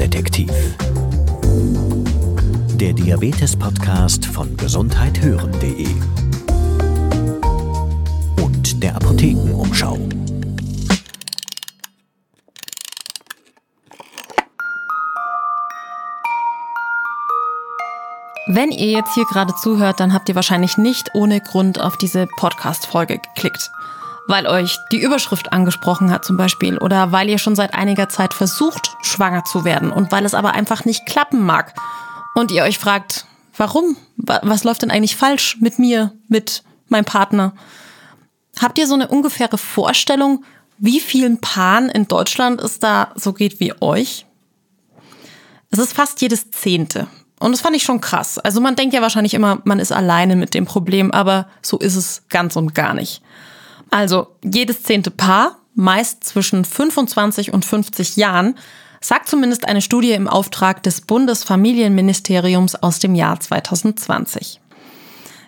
Infodetektiv. Der Diabetes-Podcast von gesundheithören.de und der Apothekenumschau. Wenn ihr jetzt hier gerade zuhört, dann habt ihr wahrscheinlich nicht ohne Grund auf diese Podcast-Folge geklickt. Weil euch die Überschrift angesprochen hat zum Beispiel oder weil ihr schon seit einiger Zeit versucht, schwanger zu werden und weil es aber einfach nicht klappen mag. Und ihr euch fragt, warum? Was läuft denn eigentlich falsch mit mir, mit meinem Partner? Habt ihr so eine ungefähre Vorstellung, wie vielen Paaren in Deutschland es da so geht wie euch? Es ist fast jedes Zehnte. Und das fand ich schon krass. Also man denkt ja wahrscheinlich immer, man ist alleine mit dem Problem, aber so ist es ganz und gar nicht. Also jedes zehnte Paar, meist zwischen 25 und 50 Jahren, sagt zumindest eine Studie im Auftrag des Bundesfamilienministeriums aus dem Jahr 2020.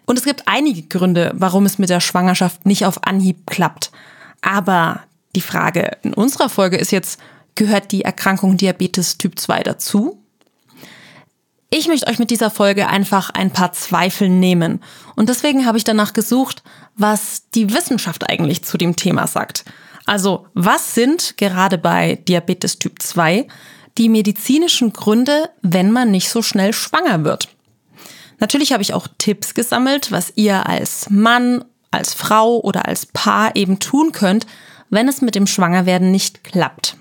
Und es gibt einige Gründe, warum es mit der Schwangerschaft nicht auf Anhieb klappt. Aber die Frage in unserer Folge ist jetzt, gehört die Erkrankung Diabetes Typ 2 dazu? Ich möchte euch mit dieser Folge einfach ein paar Zweifel nehmen. Und deswegen habe ich danach gesucht, was die Wissenschaft eigentlich zu dem Thema sagt. Also, was sind gerade bei Diabetes Typ 2 die medizinischen Gründe, wenn man nicht so schnell schwanger wird? Natürlich habe ich auch Tipps gesammelt, was ihr als Mann, als Frau oder als Paar eben tun könnt, wenn es mit dem Schwangerwerden nicht klappt.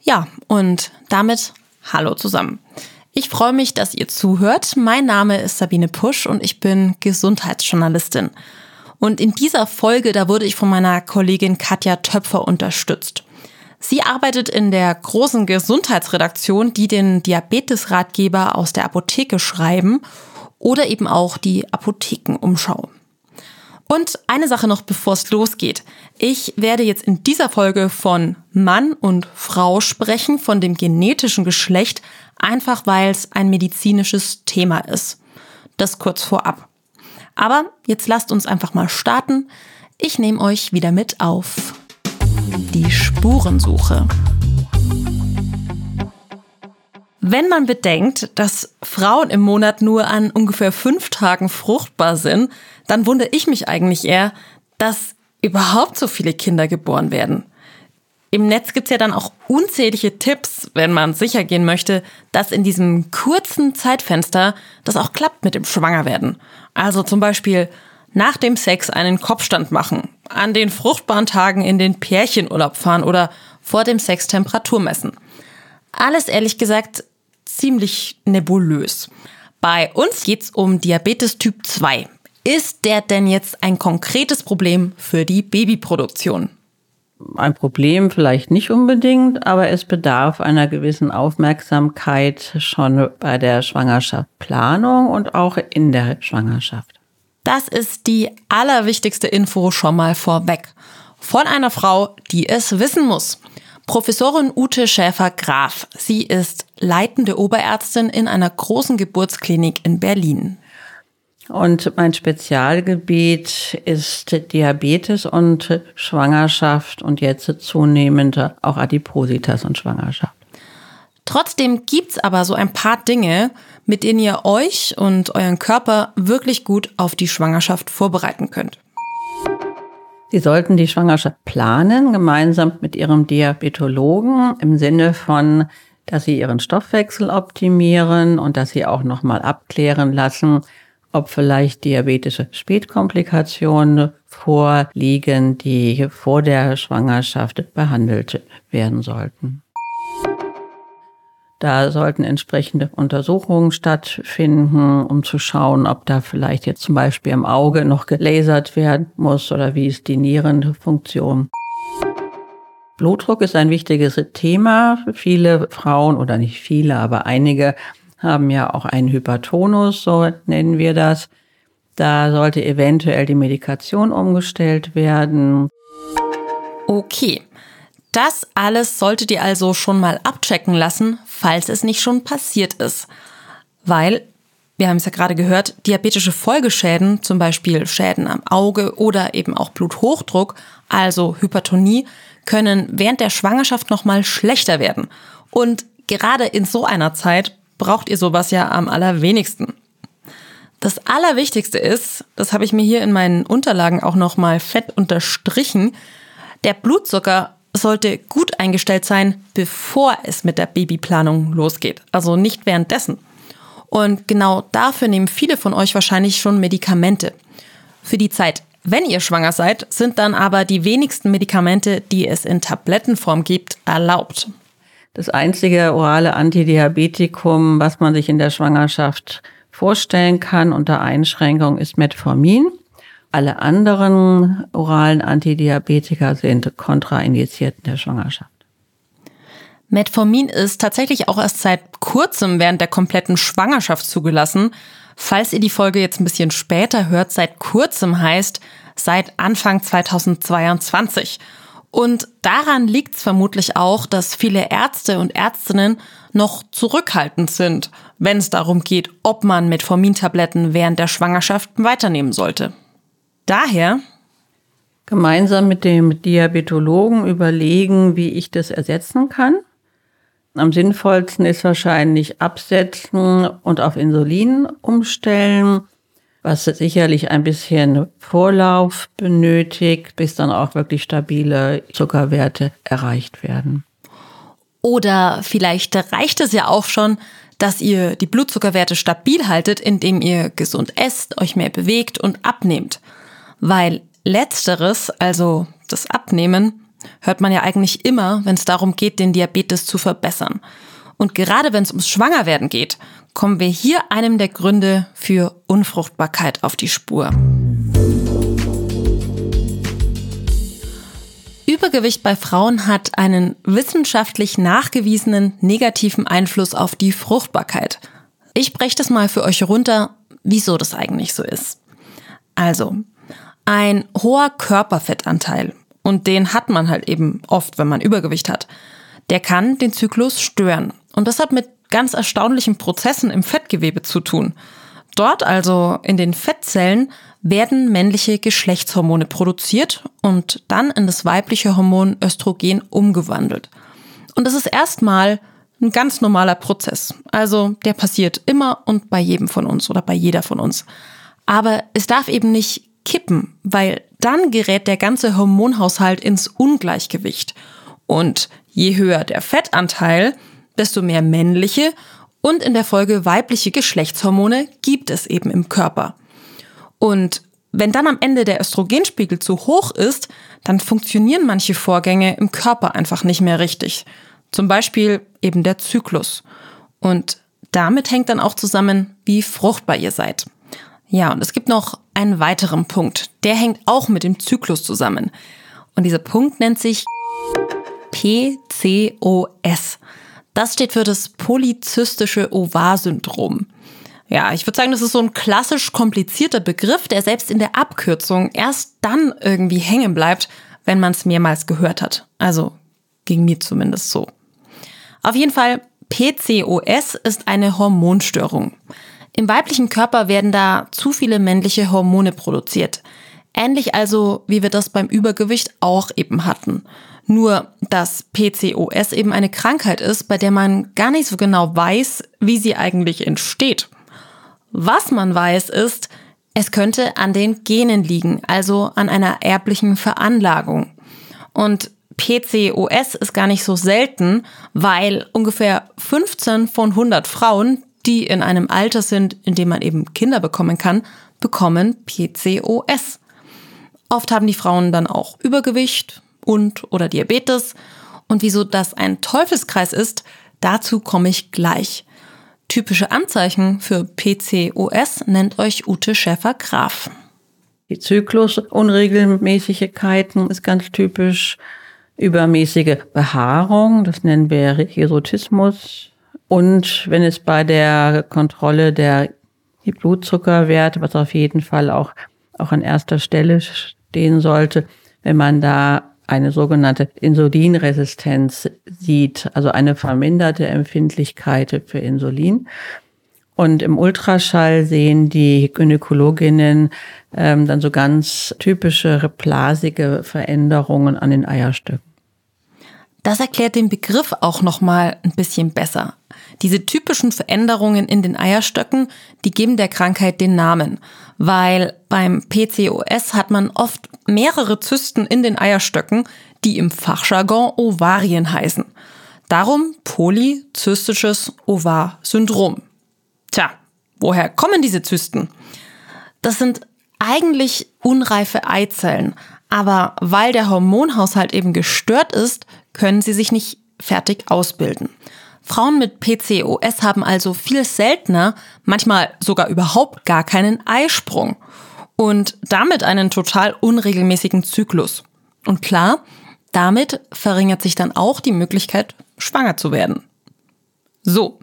Ja, und damit hallo zusammen. Ich freue mich, dass ihr zuhört. Mein Name ist Sabine Pusch und ich bin Gesundheitsjournalistin. Und in dieser Folge, da wurde ich von meiner Kollegin Katja Töpfer unterstützt. Sie arbeitet in der großen Gesundheitsredaktion, die den Diabetesratgeber aus der Apotheke schreiben oder eben auch die Apothekenumschau. Und eine Sache noch, bevor es losgeht. Ich werde jetzt in dieser Folge von Mann und Frau sprechen, von dem genetischen Geschlecht, einfach weil es ein medizinisches Thema ist. Das kurz vorab. Aber jetzt lasst uns einfach mal starten. Ich nehme euch wieder mit auf die Spurensuche. Wenn man bedenkt, dass Frauen im Monat nur an ungefähr fünf Tagen fruchtbar sind, dann wundere ich mich eigentlich eher, dass überhaupt so viele Kinder geboren werden. Im Netz gibt's ja dann auch unzählige Tipps, wenn man sicher gehen möchte, dass in diesem kurzen Zeitfenster das auch klappt mit dem Schwangerwerden. Also zum Beispiel nach dem Sex einen Kopfstand machen, an den fruchtbaren Tagen in den Pärchenurlaub fahren oder vor dem Sex Temperatur messen. Alles ehrlich gesagt ziemlich nebulös. Bei uns geht's um Diabetes Typ 2. Ist der denn jetzt ein konkretes Problem für die Babyproduktion? Ein Problem vielleicht nicht unbedingt, aber es bedarf einer gewissen Aufmerksamkeit schon bei der Schwangerschaftsplanung und auch in der Schwangerschaft. Das ist die allerwichtigste Info schon mal vorweg. Von einer Frau, die es wissen muss. Professorin Ute Schäfer-Graf. Sie ist leitende Oberärztin in einer großen Geburtsklinik in Berlin. Und mein Spezialgebiet ist Diabetes und Schwangerschaft und jetzt zunehmend auch Adipositas und Schwangerschaft. Trotzdem gibt's aber so ein paar Dinge, mit denen ihr euch und euren Körper wirklich gut auf die Schwangerschaft vorbereiten könnt. Sie sollten die Schwangerschaft planen, gemeinsam mit Ihrem Diabetologen, im Sinne von, dass Sie Ihren Stoffwechsel optimieren und dass Sie auch nochmal abklären lassen, ob vielleicht diabetische Spätkomplikationen vorliegen, die vor der Schwangerschaft behandelt werden sollten. Da sollten entsprechende Untersuchungen stattfinden, um zu schauen, ob da vielleicht jetzt zum Beispiel im Auge noch gelasert werden muss oder wie ist die Nierenfunktion. Blutdruck ist ein wichtiges Thema. Viele Frauen oder nicht viele, aber einige haben ja auch einen Hypertonus, so nennen wir das. Da sollte eventuell die Medikation umgestellt werden. Okay. Das alles solltet ihr also schon mal abchecken lassen, falls es nicht schon passiert ist. Weil, wir haben es ja gerade gehört, diabetische Folgeschäden, zum Beispiel Schäden am Auge oder eben auch Bluthochdruck, also Hypertonie, können während der Schwangerschaft nochmal schlechter werden. Und gerade in so einer Zeit braucht ihr sowas ja am allerwenigsten. Das Allerwichtigste ist, das habe ich mir hier in meinen Unterlagen auch nochmal fett unterstrichen, der Blutzucker sollte gut eingestellt sein, bevor es mit der Babyplanung losgeht, also nicht währenddessen. Und genau dafür nehmen viele von euch wahrscheinlich schon Medikamente. Für die Zeit, wenn ihr schwanger seid, sind dann aber die wenigsten Medikamente, die es in Tablettenform gibt, erlaubt. Das einzige orale Antidiabetikum, was man sich in der Schwangerschaft vorstellen kann unter Einschränkung, ist Metformin. Alle anderen oralen Antidiabetika sind kontraindiziert in der Schwangerschaft. Metformin ist tatsächlich auch erst seit kurzem während der kompletten Schwangerschaft zugelassen. Falls ihr die Folge jetzt ein bisschen später hört, seit kurzem heißt seit Anfang 2022. Und daran liegt es vermutlich auch, dass viele Ärzte und Ärztinnen noch zurückhaltend sind, wenn es darum geht, ob man Metformintabletten während der Schwangerschaft weiternehmen sollte. Daher gemeinsam mit dem Diabetologen überlegen, wie ich das ersetzen kann. Am sinnvollsten ist wahrscheinlich absetzen und auf Insulin umstellen, was sicherlich ein bisschen Vorlauf benötigt, bis dann auch wirklich stabile Zuckerwerte erreicht werden. Oder vielleicht reicht es ja auch schon, dass ihr die Blutzuckerwerte stabil haltet, indem ihr gesund esst, euch mehr bewegt und abnehmt. Weil letzteres, also das Abnehmen, hört man ja eigentlich immer, wenn es darum geht, den Diabetes zu verbessern. Und gerade wenn es ums Schwangerwerden geht, kommen wir hier einem der Gründe für Unfruchtbarkeit auf die Spur. Übergewicht bei Frauen hat einen wissenschaftlich nachgewiesenen negativen Einfluss auf die Fruchtbarkeit. Ich breche das mal für euch runter, wieso das eigentlich so ist. Also, ein hoher Körperfettanteil und den hat man halt eben oft, wenn man Übergewicht hat. Der kann den Zyklus stören. Und das hat mit ganz erstaunlichen Prozessen im Fettgewebe zu tun. Dort also in den Fettzellen werden männliche Geschlechtshormone produziert und dann in das weibliche Hormon Östrogen umgewandelt. Und das ist erstmal ein ganz normaler Prozess. Also der passiert immer und bei jedem von uns oder bei jeder von uns. Aber es darf eben nicht kippen, weil dann gerät der ganze Hormonhaushalt ins Ungleichgewicht. Und je höher der Fettanteil, desto mehr männliche und in der Folge weibliche Geschlechtshormone gibt es eben im Körper. Und wenn dann am Ende der Östrogenspiegel zu hoch ist, dann funktionieren manche Vorgänge im Körper einfach nicht mehr richtig. Zum Beispiel eben der Zyklus. Und damit hängt dann auch zusammen, wie fruchtbar ihr seid. Ja, und es gibt noch einen weiteren Punkt. Der hängt auch mit dem Zyklus zusammen. Und dieser Punkt nennt sich PCOS. Das steht für das polyzystische Ovar-Syndrom. Ja, ich würde sagen, das ist so ein klassisch komplizierter Begriff, der selbst in der Abkürzung erst dann irgendwie hängen bleibt, wenn man es mehrmals gehört hat. Also ging mir zumindest so. Auf jeden Fall, PCOS ist eine Hormonstörung. Im weiblichen Körper werden da zu viele männliche Hormone produziert. Ähnlich also, wie wir das beim Übergewicht auch eben hatten. Nur, dass PCOS eben eine Krankheit ist, bei der man gar nicht so genau weiß, wie sie eigentlich entsteht. Was man weiß ist, es könnte an den Genen liegen, also an einer erblichen Veranlagung. Und PCOS ist gar nicht so selten, weil ungefähr 15 von 100 Frauen, die in einem Alter sind, in dem man eben Kinder bekommen kann, bekommen PCOS. Oft haben die Frauen dann auch Übergewicht und oder Diabetes. Und wieso das ein Teufelskreis ist, dazu komme ich gleich. Typische Anzeichen für PCOS nennt euch Ute Schäfer-Graf. Die Zyklusunregelmäßigkeiten ist ganz typisch. Übermäßige Behaarung, das nennen wir Hirsutismus. Und wenn es bei der Kontrolle der Blutzuckerwerte, was auf jeden Fall auch, auch an erster Stelle stehen sollte, wenn man da eine sogenannte Insulinresistenz sieht, also eine verminderte Empfindlichkeit für Insulin. Und im Ultraschall sehen die Gynäkologinnen ähm, dann so ganz typische blasige Veränderungen an den Eierstöcken. Das erklärt den Begriff auch noch mal ein bisschen besser. Diese typischen Veränderungen in den Eierstöcken, die geben der Krankheit den Namen, weil beim PCOS hat man oft mehrere Zysten in den Eierstöcken, die im Fachjargon Ovarien heißen. Darum polyzystisches Ovar-Syndrom. Tja, woher kommen diese Zysten? Das sind eigentlich unreife Eizellen, aber weil der Hormonhaushalt eben gestört ist, können sie sich nicht fertig ausbilden. Frauen mit PCOS haben also viel seltener, manchmal sogar überhaupt gar keinen Eisprung und damit einen total unregelmäßigen Zyklus. Und klar, damit verringert sich dann auch die Möglichkeit, schwanger zu werden. So.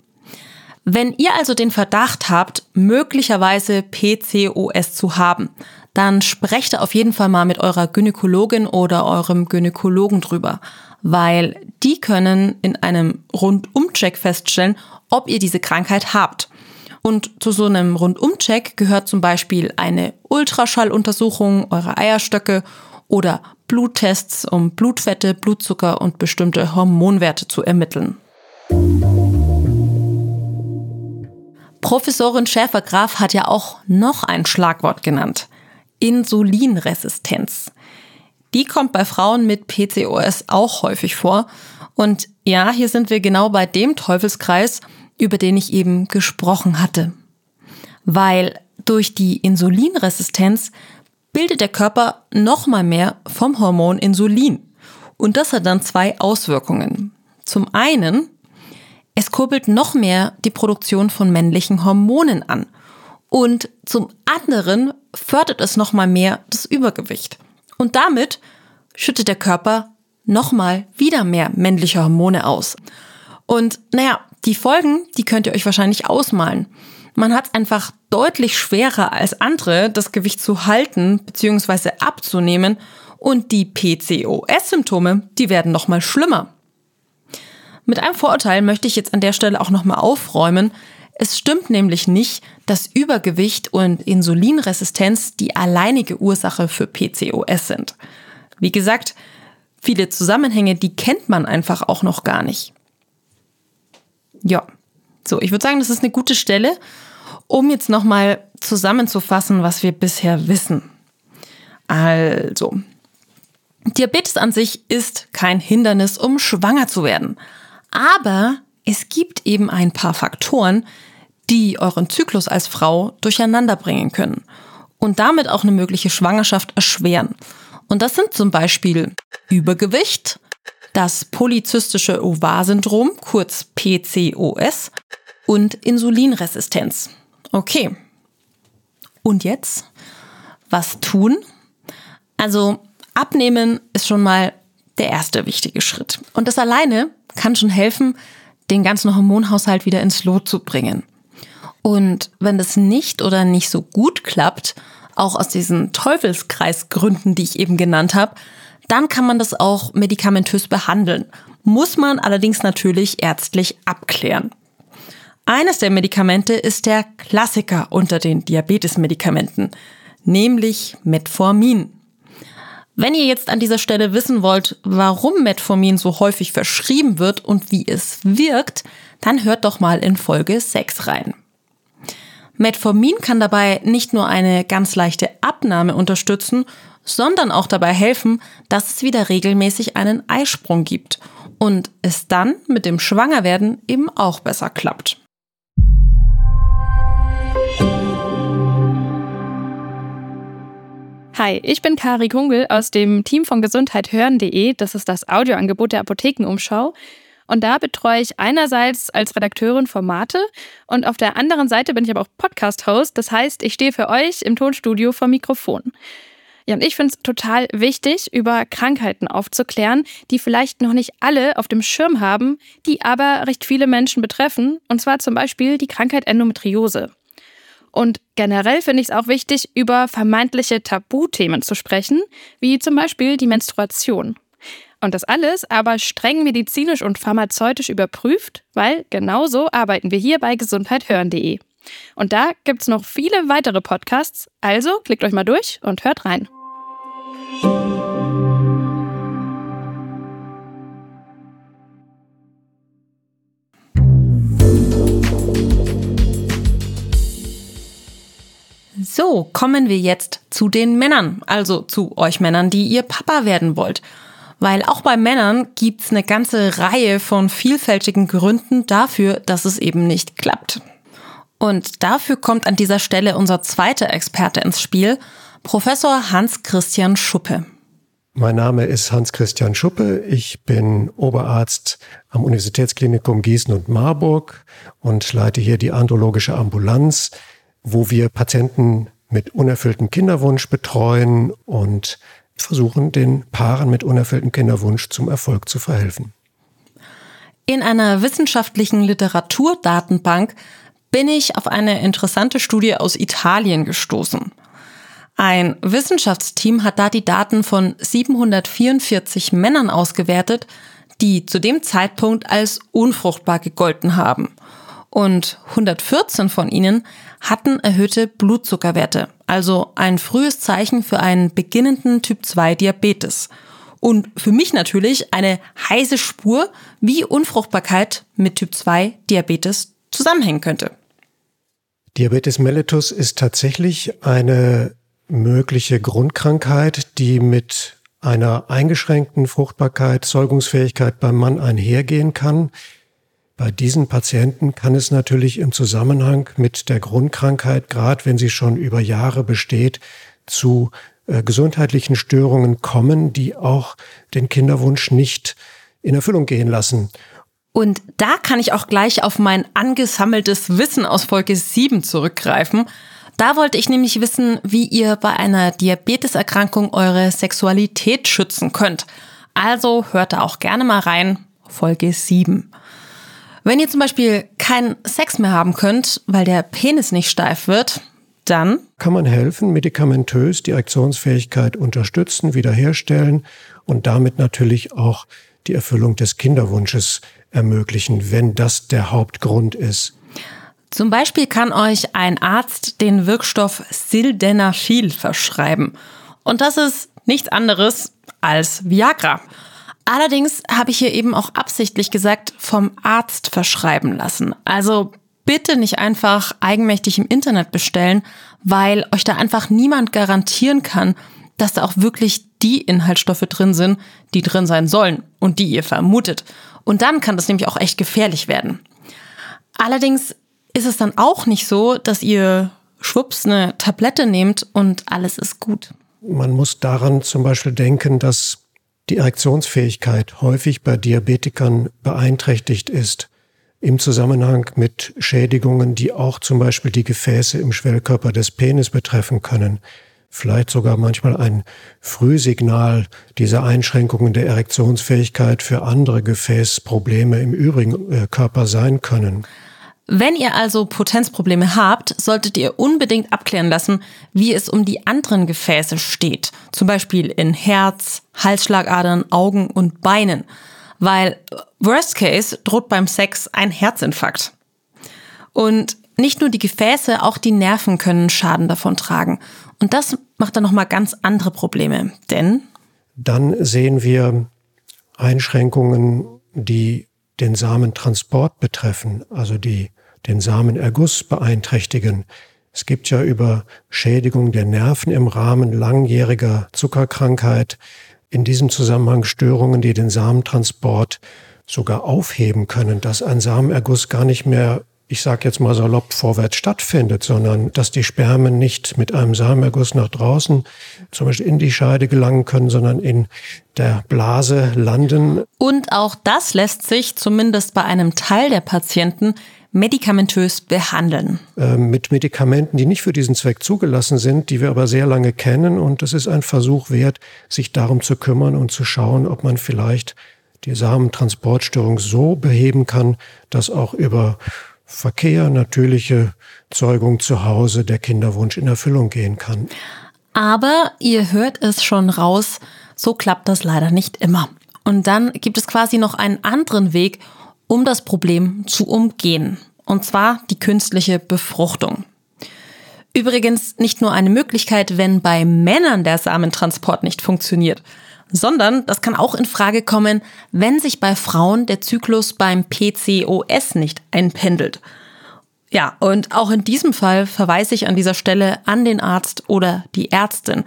Wenn ihr also den Verdacht habt, möglicherweise PCOS zu haben, dann sprecht auf jeden Fall mal mit eurer Gynäkologin oder eurem Gynäkologen drüber weil die können in einem Rundumcheck feststellen, ob ihr diese Krankheit habt. Und zu so einem Rundumcheck gehört zum Beispiel eine Ultraschalluntersuchung eurer Eierstöcke oder Bluttests, um Blutfette, Blutzucker und bestimmte Hormonwerte zu ermitteln. Professorin Schäfer-Graf hat ja auch noch ein Schlagwort genannt. Insulinresistenz. Die kommt bei Frauen mit PCOS auch häufig vor. Und ja, hier sind wir genau bei dem Teufelskreis, über den ich eben gesprochen hatte. Weil durch die Insulinresistenz bildet der Körper nochmal mehr vom Hormon Insulin. Und das hat dann zwei Auswirkungen. Zum einen, es kurbelt noch mehr die Produktion von männlichen Hormonen an. Und zum anderen fördert es nochmal mehr das Übergewicht. Und damit schüttet der Körper nochmal wieder mehr männliche Hormone aus. Und naja, die Folgen, die könnt ihr euch wahrscheinlich ausmalen. Man hat es einfach deutlich schwerer als andere, das Gewicht zu halten bzw. abzunehmen und die PCOS-Symptome, die werden nochmal schlimmer. Mit einem Vorurteil möchte ich jetzt an der Stelle auch nochmal aufräumen. Es stimmt nämlich nicht, dass Übergewicht und Insulinresistenz die alleinige Ursache für PCOS sind. Wie gesagt, viele Zusammenhänge, die kennt man einfach auch noch gar nicht. Ja, so, ich würde sagen, das ist eine gute Stelle, um jetzt nochmal zusammenzufassen, was wir bisher wissen. Also, Diabetes an sich ist kein Hindernis, um schwanger zu werden. Aber es gibt eben ein paar Faktoren, die euren Zyklus als Frau durcheinander bringen können und damit auch eine mögliche Schwangerschaft erschweren. Und das sind zum Beispiel Übergewicht, das polyzystische Ovar-Syndrom, kurz PCOS, und Insulinresistenz. Okay. Und jetzt? Was tun? Also abnehmen ist schon mal der erste wichtige Schritt. Und das alleine kann schon helfen, den ganzen Hormonhaushalt wieder ins Lot zu bringen. Und wenn das nicht oder nicht so gut klappt, auch aus diesen Teufelskreisgründen, die ich eben genannt habe, dann kann man das auch medikamentös behandeln. Muss man allerdings natürlich ärztlich abklären. Eines der Medikamente ist der Klassiker unter den Diabetesmedikamenten, nämlich Metformin. Wenn ihr jetzt an dieser Stelle wissen wollt, warum Metformin so häufig verschrieben wird und wie es wirkt, dann hört doch mal in Folge 6 rein. Metformin kann dabei nicht nur eine ganz leichte Abnahme unterstützen, sondern auch dabei helfen, dass es wieder regelmäßig einen Eisprung gibt und es dann mit dem Schwangerwerden eben auch besser klappt. Hi, ich bin Kari Kungel aus dem Team von gesundheithören.de. Das ist das Audioangebot der Apothekenumschau. Und da betreue ich einerseits als Redakteurin Formate und auf der anderen Seite bin ich aber auch Podcast-Host. Das heißt, ich stehe für euch im Tonstudio vor Mikrofon. Ja, und ich finde es total wichtig, über Krankheiten aufzuklären, die vielleicht noch nicht alle auf dem Schirm haben, die aber recht viele Menschen betreffen. Und zwar zum Beispiel die Krankheit Endometriose. Und generell finde ich es auch wichtig, über vermeintliche Tabuthemen zu sprechen, wie zum Beispiel die Menstruation. Und das alles aber streng medizinisch und pharmazeutisch überprüft, weil genau so arbeiten wir hier bei gesundheithören.de. Und da gibt es noch viele weitere Podcasts, also klickt euch mal durch und hört rein. So, kommen wir jetzt zu den Männern, also zu euch Männern, die ihr Papa werden wollt. Weil auch bei Männern gibt's eine ganze Reihe von vielfältigen Gründen dafür, dass es eben nicht klappt. Und dafür kommt an dieser Stelle unser zweiter Experte ins Spiel, Professor Hans-Christian Schuppe. Mein Name ist Hans-Christian Schuppe. Ich bin Oberarzt am Universitätsklinikum Gießen und Marburg und leite hier die andrologische Ambulanz, wo wir Patienten mit unerfülltem Kinderwunsch betreuen und versuchen, den Paaren mit unerfülltem Kinderwunsch zum Erfolg zu verhelfen. In einer wissenschaftlichen Literaturdatenbank bin ich auf eine interessante Studie aus Italien gestoßen. Ein Wissenschaftsteam hat da die Daten von 744 Männern ausgewertet, die zu dem Zeitpunkt als unfruchtbar gegolten haben. Und 114 von ihnen hatten erhöhte Blutzuckerwerte, also ein frühes Zeichen für einen beginnenden Typ 2 Diabetes. Und für mich natürlich eine heiße Spur, wie Unfruchtbarkeit mit Typ 2 Diabetes zusammenhängen könnte. Diabetes mellitus ist tatsächlich eine mögliche Grundkrankheit, die mit einer eingeschränkten Fruchtbarkeit, Säugungsfähigkeit beim Mann einhergehen kann. Bei diesen Patienten kann es natürlich im Zusammenhang mit der Grundkrankheit, gerade wenn sie schon über Jahre besteht, zu äh, gesundheitlichen Störungen kommen, die auch den Kinderwunsch nicht in Erfüllung gehen lassen. Und da kann ich auch gleich auf mein angesammeltes Wissen aus Folge 7 zurückgreifen. Da wollte ich nämlich wissen, wie ihr bei einer Diabeteserkrankung eure Sexualität schützen könnt. Also hört da auch gerne mal rein, Folge 7. Wenn ihr zum Beispiel keinen Sex mehr haben könnt, weil der Penis nicht steif wird, dann kann man helfen, medikamentös die Erektionsfähigkeit unterstützen, wiederherstellen und damit natürlich auch die Erfüllung des Kinderwunsches ermöglichen, wenn das der Hauptgrund ist. Zum Beispiel kann euch ein Arzt den Wirkstoff Sildenafil verschreiben. Und das ist nichts anderes als Viagra. Allerdings habe ich hier eben auch absichtlich gesagt, vom Arzt verschreiben lassen. Also bitte nicht einfach eigenmächtig im Internet bestellen, weil euch da einfach niemand garantieren kann, dass da auch wirklich die Inhaltsstoffe drin sind, die drin sein sollen und die ihr vermutet. Und dann kann das nämlich auch echt gefährlich werden. Allerdings ist es dann auch nicht so, dass ihr schwupps eine Tablette nehmt und alles ist gut. Man muss daran zum Beispiel denken, dass die Erektionsfähigkeit häufig bei Diabetikern beeinträchtigt ist im Zusammenhang mit Schädigungen, die auch zum Beispiel die Gefäße im Schwellkörper des Penis betreffen können. Vielleicht sogar manchmal ein Frühsignal dieser Einschränkungen der Erektionsfähigkeit für andere Gefäßprobleme im übrigen äh, Körper sein können. Wenn ihr also Potenzprobleme habt, solltet ihr unbedingt abklären lassen, wie es um die anderen Gefäße steht. Zum Beispiel in Herz, Halsschlagadern, Augen und Beinen. Weil Worst Case droht beim Sex ein Herzinfarkt. Und nicht nur die Gefäße, auch die Nerven können Schaden davon tragen. Und das macht dann nochmal ganz andere Probleme. Denn dann sehen wir Einschränkungen, die den Samentransport betreffen, also die den Samenerguss beeinträchtigen. Es gibt ja über Schädigung der Nerven im Rahmen langjähriger Zuckerkrankheit in diesem Zusammenhang Störungen, die den Samentransport sogar aufheben können, dass ein Samenerguss gar nicht mehr ich sage jetzt mal salopp, vorwärts stattfindet, sondern dass die Spermen nicht mit einem Samenerguss nach draußen, zum Beispiel in die Scheide gelangen können, sondern in der Blase landen. Und auch das lässt sich zumindest bei einem Teil der Patienten medikamentös behandeln. Äh, mit Medikamenten, die nicht für diesen Zweck zugelassen sind, die wir aber sehr lange kennen. Und es ist ein Versuch wert, sich darum zu kümmern und zu schauen, ob man vielleicht die Samentransportstörung so beheben kann, dass auch über Verkehr, natürliche Zeugung zu Hause, der Kinderwunsch in Erfüllung gehen kann. Aber ihr hört es schon raus, so klappt das leider nicht immer. Und dann gibt es quasi noch einen anderen Weg, um das Problem zu umgehen. Und zwar die künstliche Befruchtung. Übrigens nicht nur eine Möglichkeit, wenn bei Männern der Samentransport nicht funktioniert, sondern das kann auch in Frage kommen, wenn sich bei Frauen der Zyklus beim PCOS nicht einpendelt. Ja, und auch in diesem Fall verweise ich an dieser Stelle an den Arzt oder die Ärztin,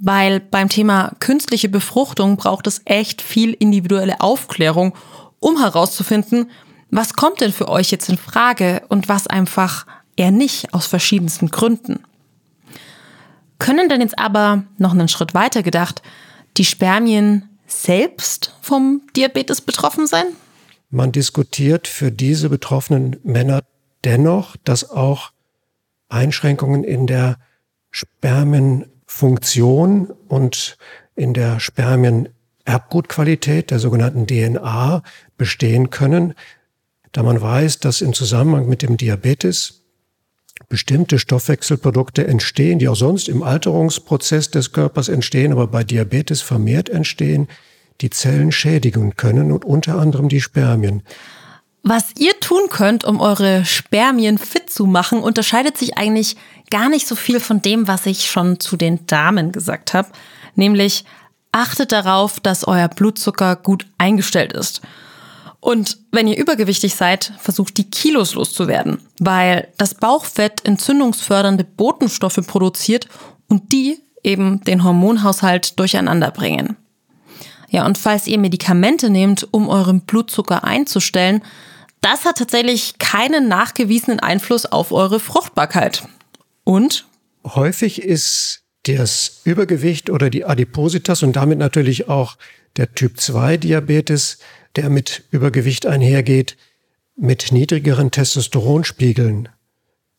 weil beim Thema künstliche Befruchtung braucht es echt viel individuelle Aufklärung, um herauszufinden, was kommt denn für euch jetzt in Frage und was einfach eher nicht aus verschiedensten Gründen. Können denn jetzt aber noch einen Schritt weiter gedacht, die Spermien selbst vom Diabetes betroffen sein? Man diskutiert für diese betroffenen Männer dennoch, dass auch Einschränkungen in der Spermienfunktion und in der Spermienerbgutqualität, der sogenannten DNA, bestehen können, da man weiß, dass im Zusammenhang mit dem Diabetes bestimmte Stoffwechselprodukte entstehen, die auch sonst im Alterungsprozess des Körpers entstehen, aber bei Diabetes vermehrt entstehen, die Zellen schädigen können und unter anderem die Spermien. Was ihr tun könnt, um eure Spermien fit zu machen, unterscheidet sich eigentlich gar nicht so viel von dem, was ich schon zu den Damen gesagt habe. Nämlich achtet darauf, dass euer Blutzucker gut eingestellt ist. Und wenn ihr übergewichtig seid, versucht die Kilos loszuwerden, weil das Bauchfett entzündungsfördernde Botenstoffe produziert und die eben den Hormonhaushalt durcheinander bringen. Ja, und falls ihr Medikamente nehmt, um euren Blutzucker einzustellen, das hat tatsächlich keinen nachgewiesenen Einfluss auf eure Fruchtbarkeit. Und? Häufig ist das Übergewicht oder die Adipositas und damit natürlich auch der Typ 2 Diabetes, der mit Übergewicht einhergeht, mit niedrigeren Testosteronspiegeln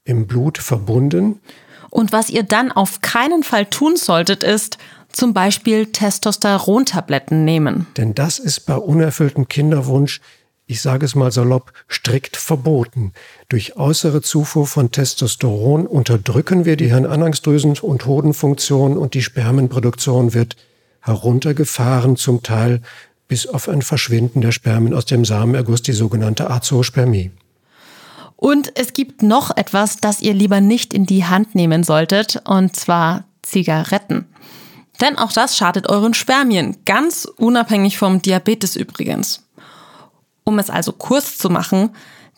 im Blut verbunden. Und was ihr dann auf keinen Fall tun solltet, ist zum Beispiel Testosterontabletten nehmen. Denn das ist bei unerfülltem Kinderwunsch ich sage es mal salopp, strikt verboten. Durch äußere Zufuhr von Testosteron unterdrücken wir die Hirnanhangsdrüsen- und Hodenfunktion und die Spermenproduktion wird heruntergefahren, zum Teil bis auf ein Verschwinden der Spermien aus dem Samenerguss, die sogenannte Azoospermie. Und es gibt noch etwas, das ihr lieber nicht in die Hand nehmen solltet, und zwar Zigaretten. Denn auch das schadet euren Spermien, ganz unabhängig vom Diabetes übrigens. Um es also kurz zu machen,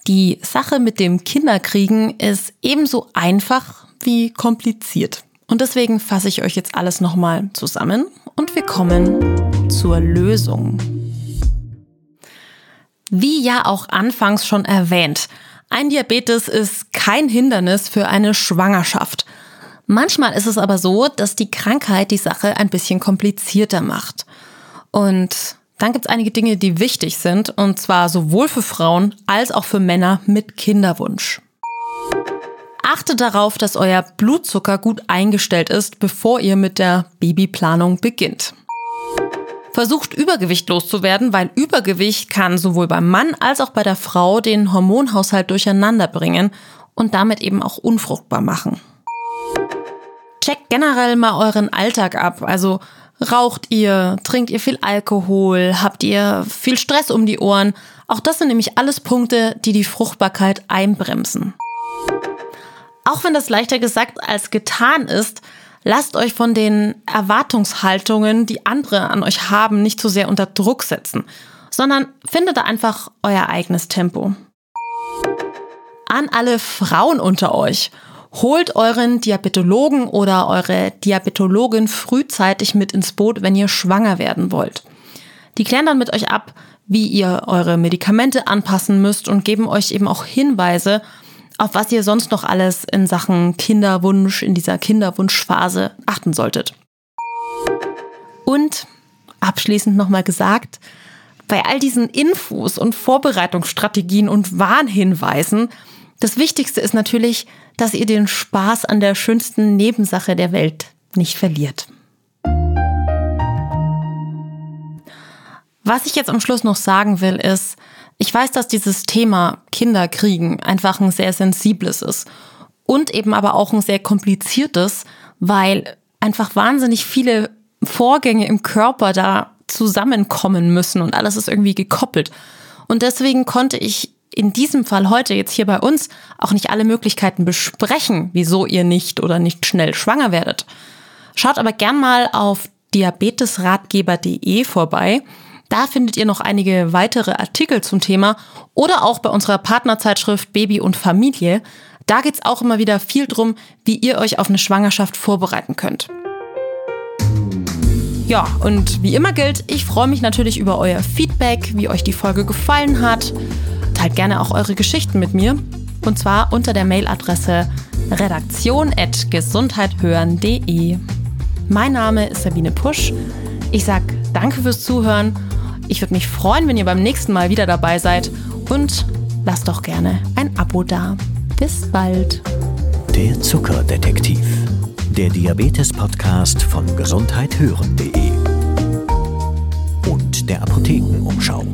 die Sache mit dem Kinderkriegen ist ebenso einfach wie kompliziert. Und deswegen fasse ich euch jetzt alles nochmal zusammen und wir kommen zur Lösung. Wie ja auch anfangs schon erwähnt, ein Diabetes ist kein Hindernis für eine Schwangerschaft. Manchmal ist es aber so, dass die Krankheit die Sache ein bisschen komplizierter macht. Und dann gibt es einige Dinge, die wichtig sind, und zwar sowohl für Frauen als auch für Männer mit Kinderwunsch. Achtet darauf, dass euer Blutzucker gut eingestellt ist, bevor ihr mit der Babyplanung beginnt. Versucht Übergewicht loszuwerden, weil Übergewicht kann sowohl beim Mann als auch bei der Frau den Hormonhaushalt durcheinander bringen und damit eben auch unfruchtbar machen. Checkt generell mal euren Alltag ab, also Raucht ihr? Trinkt ihr viel Alkohol? Habt ihr viel Stress um die Ohren? Auch das sind nämlich alles Punkte, die die Fruchtbarkeit einbremsen. Auch wenn das leichter gesagt als getan ist, lasst euch von den Erwartungshaltungen, die andere an euch haben, nicht zu so sehr unter Druck setzen, sondern findet da einfach euer eigenes Tempo. An alle Frauen unter euch – Holt euren Diabetologen oder eure Diabetologin frühzeitig mit ins Boot, wenn ihr schwanger werden wollt. Die klären dann mit euch ab, wie ihr eure Medikamente anpassen müsst und geben euch eben auch Hinweise, auf was ihr sonst noch alles in Sachen Kinderwunsch, in dieser Kinderwunschphase achten solltet. Und abschließend nochmal gesagt, bei all diesen Infos und Vorbereitungsstrategien und Warnhinweisen, das Wichtigste ist natürlich, dass ihr den Spaß an der schönsten Nebensache der Welt nicht verliert. Was ich jetzt am Schluss noch sagen will, ist, ich weiß, dass dieses Thema Kinderkriegen einfach ein sehr sensibles ist und eben aber auch ein sehr kompliziertes, weil einfach wahnsinnig viele Vorgänge im Körper da zusammenkommen müssen und alles ist irgendwie gekoppelt. Und deswegen konnte ich in diesem Fall heute jetzt hier bei uns auch nicht alle Möglichkeiten besprechen, wieso ihr nicht oder nicht schnell schwanger werdet. Schaut aber gern mal auf diabetesratgeber.de vorbei. Da findet ihr noch einige weitere Artikel zum Thema oder auch bei unserer Partnerzeitschrift Baby und Familie. Da geht es auch immer wieder viel drum, wie ihr euch auf eine Schwangerschaft vorbereiten könnt. Ja, und wie immer gilt, ich freue mich natürlich über euer Feedback, wie euch die Folge gefallen hat. Teilt gerne auch eure Geschichten mit mir. Und zwar unter der Mailadresse redaktion.gesundheithören.de. Mein Name ist Sabine Pusch. Ich sage danke fürs Zuhören. Ich würde mich freuen, wenn ihr beim nächsten Mal wieder dabei seid. Und lasst doch gerne ein Abo da. Bis bald. Der Zuckerdetektiv. Der Diabetes-Podcast von gesundheithören.de und der Apothekenumschau.